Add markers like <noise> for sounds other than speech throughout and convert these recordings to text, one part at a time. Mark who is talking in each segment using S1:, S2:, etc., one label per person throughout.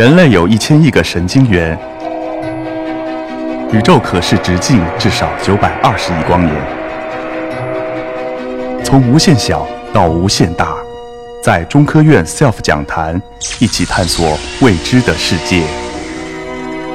S1: 人类有一千亿个神经元，宇宙可视直径至少九百二十亿光年。从无限小到无限大，在中科院 SELF 讲坛一起探索未知的世界。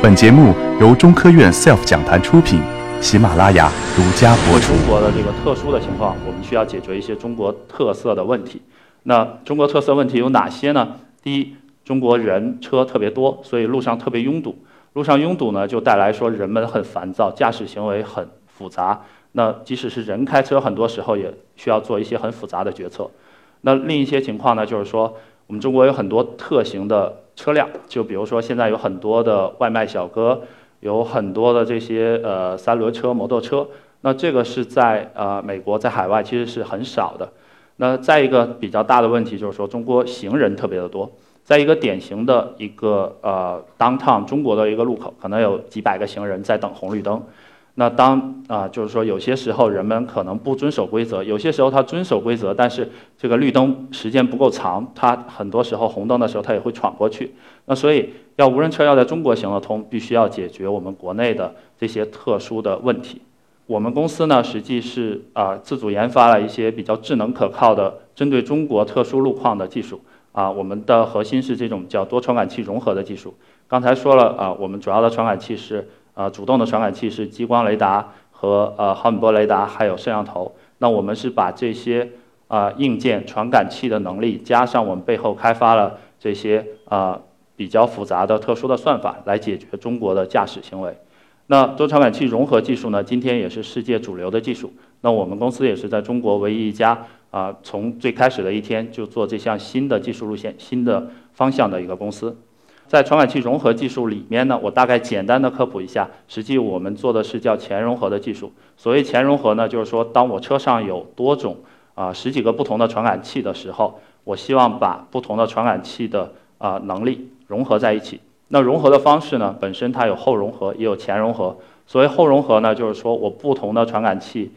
S1: 本节目由中科院 SELF 讲坛出品，喜马拉雅独家播出。
S2: 中国的这个特殊的情况，我们需要解决一些中国特色的问题。那中国特色问题有哪些呢？第一，中国人车特别多，所以路上特别拥堵。路上拥堵呢，就带来说人们很烦躁，驾驶行为很复杂。那即使是人开车，很多时候也需要做一些很复杂的决策。那另一些情况呢，就是说我们中国有很多特型的车辆，就比如说现在有很多的外卖小哥，有很多的这些呃三轮车、摩托车。那这个是在呃美国，在海外其实是很少的。那再一个比较大的问题就是说，中国行人特别的多，在一个典型的一个呃 downtown 中国的一个路口，可能有几百个行人在等红绿灯。那当啊，就是说有些时候人们可能不遵守规则，有些时候他遵守规则，但是这个绿灯时间不够长，他很多时候红灯的时候他也会闯过去。那所以要无人车要在中国行得通，必须要解决我们国内的这些特殊的问题。我们公司呢，实际是啊自主研发了一些比较智能可靠的针对中国特殊路况的技术啊。我们的核心是这种叫多传感器融合的技术。刚才说了啊，我们主要的传感器是啊主动的传感器是激光雷达和呃毫米波雷达，还有摄像头。那我们是把这些啊硬件传感器的能力，加上我们背后开发了这些啊比较复杂的特殊的算法，来解决中国的驾驶行为。那多传感器融合技术呢？今天也是世界主流的技术。那我们公司也是在中国唯一一家啊，从最开始的一天就做这项新的技术路线、新的方向的一个公司。在传感器融合技术里面呢，我大概简单的科普一下，实际我们做的是叫前融合的技术。所谓前融合呢，就是说当我车上有多种啊十几个不同的传感器的时候，我希望把不同的传感器的啊能力融合在一起。那融合的方式呢？本身它有后融合，也有前融合。所谓后融合呢，就是说我不同的传感器，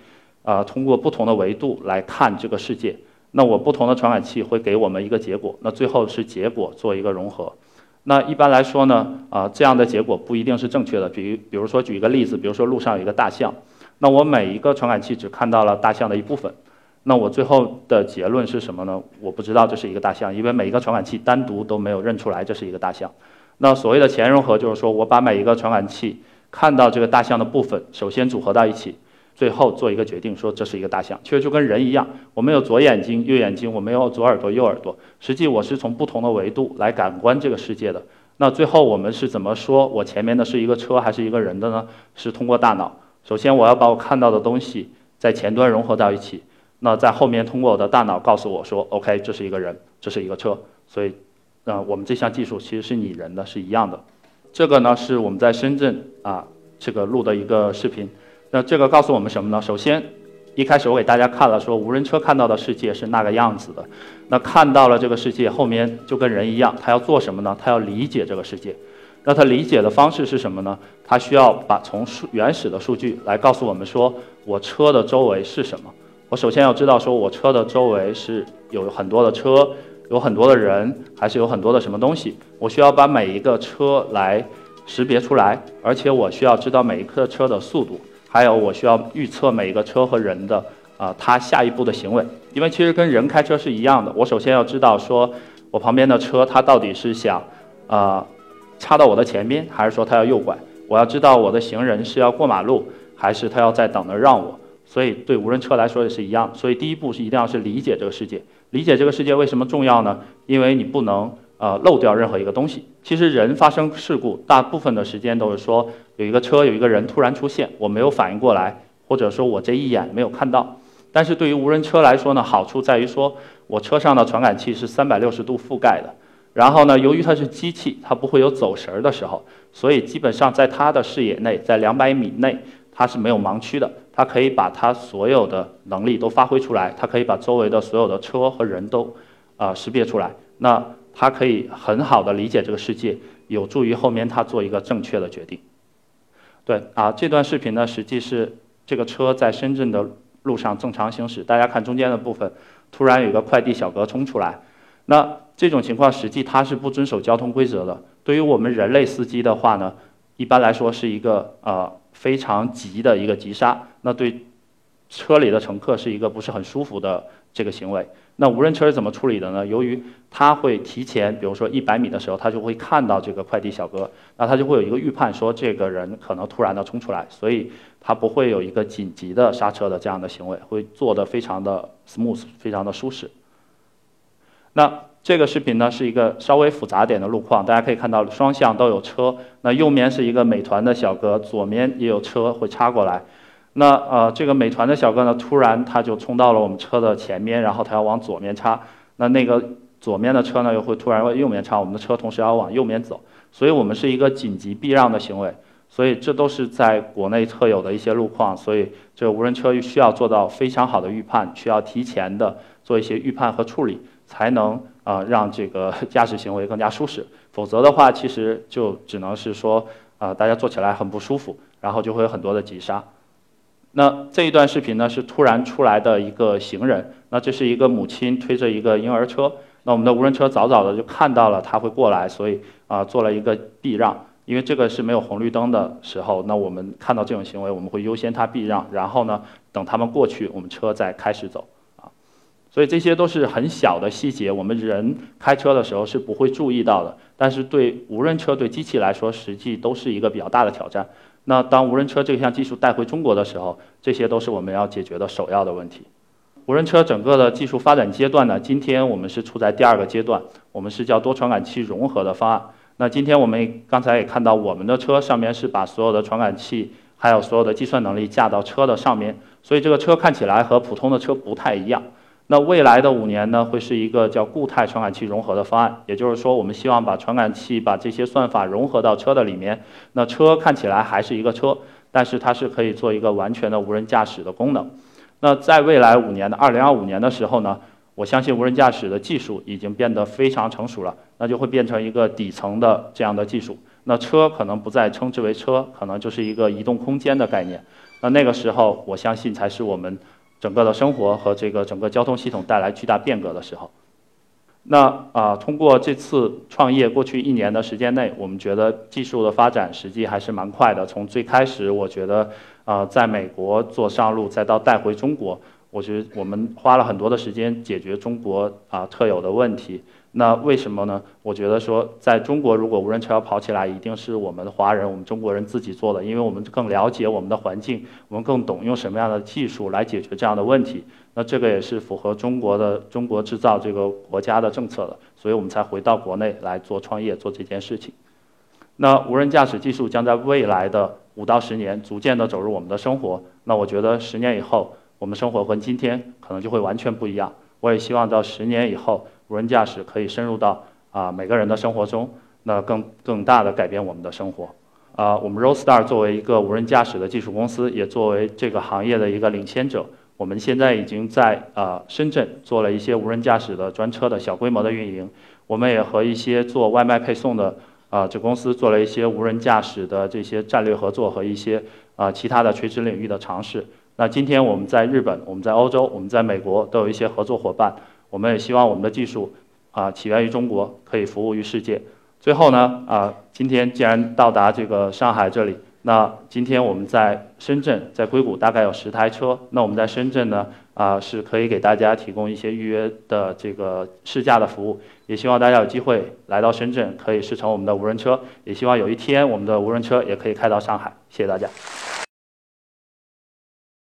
S2: 啊，通过不同的维度来看这个世界。那我不同的传感器会给我们一个结果，那最后是结果做一个融合。那一般来说呢，啊，这样的结果不一定是正确的。比比如说举一个例子，比如说路上有一个大象，那我每一个传感器只看到了大象的一部分，那我最后的结论是什么呢？我不知道这是一个大象，因为每一个传感器单独都没有认出来这是一个大象。那所谓的前融合，就是说我把每一个传感器看到这个大象的部分，首先组合到一起，最后做一个决定，说这是一个大象。其实就跟人一样，我们有左眼睛、右眼睛，我们有左耳朵、右耳朵。实际我是从不同的维度来感官这个世界的。那最后我们是怎么说我前面的是一个车还是一个人的呢？是通过大脑。首先我要把我看到的东西在前端融合到一起，那在后面通过我的大脑告诉我说，OK，这是一个人，这是一个车。所以。那我们这项技术其实是拟人的，是一样的。这个呢是我们在深圳啊这个录的一个视频。那这个告诉我们什么呢？首先，一开始我给大家看了说无人车看到的世界是那个样子的。那看到了这个世界，后面就跟人一样，他要做什么呢？他要理解这个世界。那他理解的方式是什么呢？他需要把从数原始的数据来告诉我们说，我车的周围是什么？我首先要知道说我车的周围是有很多的车。有很多的人，还是有很多的什么东西？我需要把每一个车来识别出来，而且我需要知道每一个车的速度，还有我需要预测每一个车和人的啊，他下一步的行为。因为其实跟人开车是一样的，我首先要知道说，我旁边的车他到底是想啊插到我的前边，还是说他要右拐？我要知道我的行人是要过马路，还是他要在等着让我？所以对无人车来说也是一样。所以第一步是一定要是理解这个世界。理解这个世界为什么重要呢？因为你不能呃漏掉任何一个东西。其实人发生事故，大部分的时间都是说有一个车有一个人突然出现，我没有反应过来，或者说我这一眼没有看到。但是对于无人车来说呢，好处在于说我车上的传感器是三百六十度覆盖的，然后呢，由于它是机器，它不会有走神儿的时候，所以基本上在它的视野内，在两百米内，它是没有盲区的。它可以把它所有的能力都发挥出来，它可以把周围的所有的车和人都啊识别出来。那它可以很好的理解这个世界，有助于后面他做一个正确的决定。对啊，这段视频呢，实际是这个车在深圳的路上正常行驶。大家看中间的部分，突然有一个快递小哥冲出来，那这种情况实际他是不遵守交通规则的。对于我们人类司机的话呢，一般来说是一个呃非常急的一个急刹，那对车里的乘客是一个不是很舒服的这个行为。那无人车是怎么处理的呢？由于它会提前，比如说一百米的时候，它就会看到这个快递小哥，那它就会有一个预判，说这个人可能突然的冲出来，所以它不会有一个紧急的刹车的这样的行为，会做得非常的 smooth，非常的舒适。那这个视频呢是一个稍微复杂点的路况，大家可以看到双向都有车，那右面是一个美团的小哥，左面也有车会插过来。那呃，这个美团的小哥呢，突然他就冲到了我们车的前面，然后他要往左面插，那那个左面的车呢又会突然往右面插，我们的车同时要往右面走，所以我们是一个紧急避让的行为，所以这都是在国内特有的一些路况，所以这个无人车需要做到非常好的预判，需要提前的做一些预判和处理，才能啊让这个 <laughs> 驾驶行为更加舒适，否则的话，其实就只能是说啊大家坐起来很不舒服，然后就会有很多的急刹。那这一段视频呢是突然出来的一个行人，那这是一个母亲推着一个婴儿车，那我们的无人车早早的就看到了他会过来，所以啊做了一个避让，因为这个是没有红绿灯的时候，那我们看到这种行为，我们会优先他避让，然后呢等他们过去，我们车再开始走，所以这些都是很小的细节，我们人开车的时候是不会注意到的，但是对无人车对机器来说，实际都是一个比较大的挑战。那当无人车这项技术带回中国的时候，这些都是我们要解决的首要的问题。无人车整个的技术发展阶段呢，今天我们是处在第二个阶段，我们是叫多传感器融合的方案。那今天我们刚才也看到，我们的车上面是把所有的传感器还有所有的计算能力架到车的上面，所以这个车看起来和普通的车不太一样。那未来的五年呢，会是一个叫固态传感器融合的方案，也就是说，我们希望把传感器把这些算法融合到车的里面。那车看起来还是一个车，但是它是可以做一个完全的无人驾驶的功能。那在未来五年的二零二五年的时候呢，我相信无人驾驶的技术已经变得非常成熟了，那就会变成一个底层的这样的技术。那车可能不再称之为车，可能就是一个移动空间的概念。那那个时候，我相信才是我们。整个的生活和这个整个交通系统带来巨大变革的时候，那啊，通过这次创业，过去一年的时间内，我们觉得技术的发展实际还是蛮快的。从最开始，我觉得啊，在美国做上路，再到带回中国，我觉得我们花了很多的时间解决中国啊特有的问题。那为什么呢？我觉得说，在中国，如果无人车要跑起来，一定是我们的华人、我们中国人自己做的，因为我们更了解我们的环境，我们更懂用什么样的技术来解决这样的问题。那这个也是符合中国的“中国制造”这个国家的政策的，所以我们才回到国内来做创业、做这件事情。那无人驾驶技术将在未来的五到十年逐渐的走入我们的生活。那我觉得十年以后，我们生活和今天可能就会完全不一样。我也希望到十年以后。无人驾驶可以深入到啊每个人的生活中，那更更大的改变我们的生活。啊，我们 Roadstar 作为一个无人驾驶的技术公司，也作为这个行业的一个领先者，我们现在已经在啊深圳做了一些无人驾驶的专车的小规模的运营。我们也和一些做外卖配送的啊这公司做了一些无人驾驶的这些战略合作和一些啊其他的垂直领域的尝试。那今天我们在日本，我们在欧洲，我们在美国都有一些合作伙伴。我们也希望我们的技术啊起源于中国，可以服务于世界。最后呢啊，今天既然到达这个上海这里，那今天我们在深圳，在硅谷大概有十台车。那我们在深圳呢啊是可以给大家提供一些预约的这个试驾的服务。也希望大家有机会来到深圳，可以试乘我们的无人车。也希望有一天我们的无人车也可以开到上海。谢谢大家。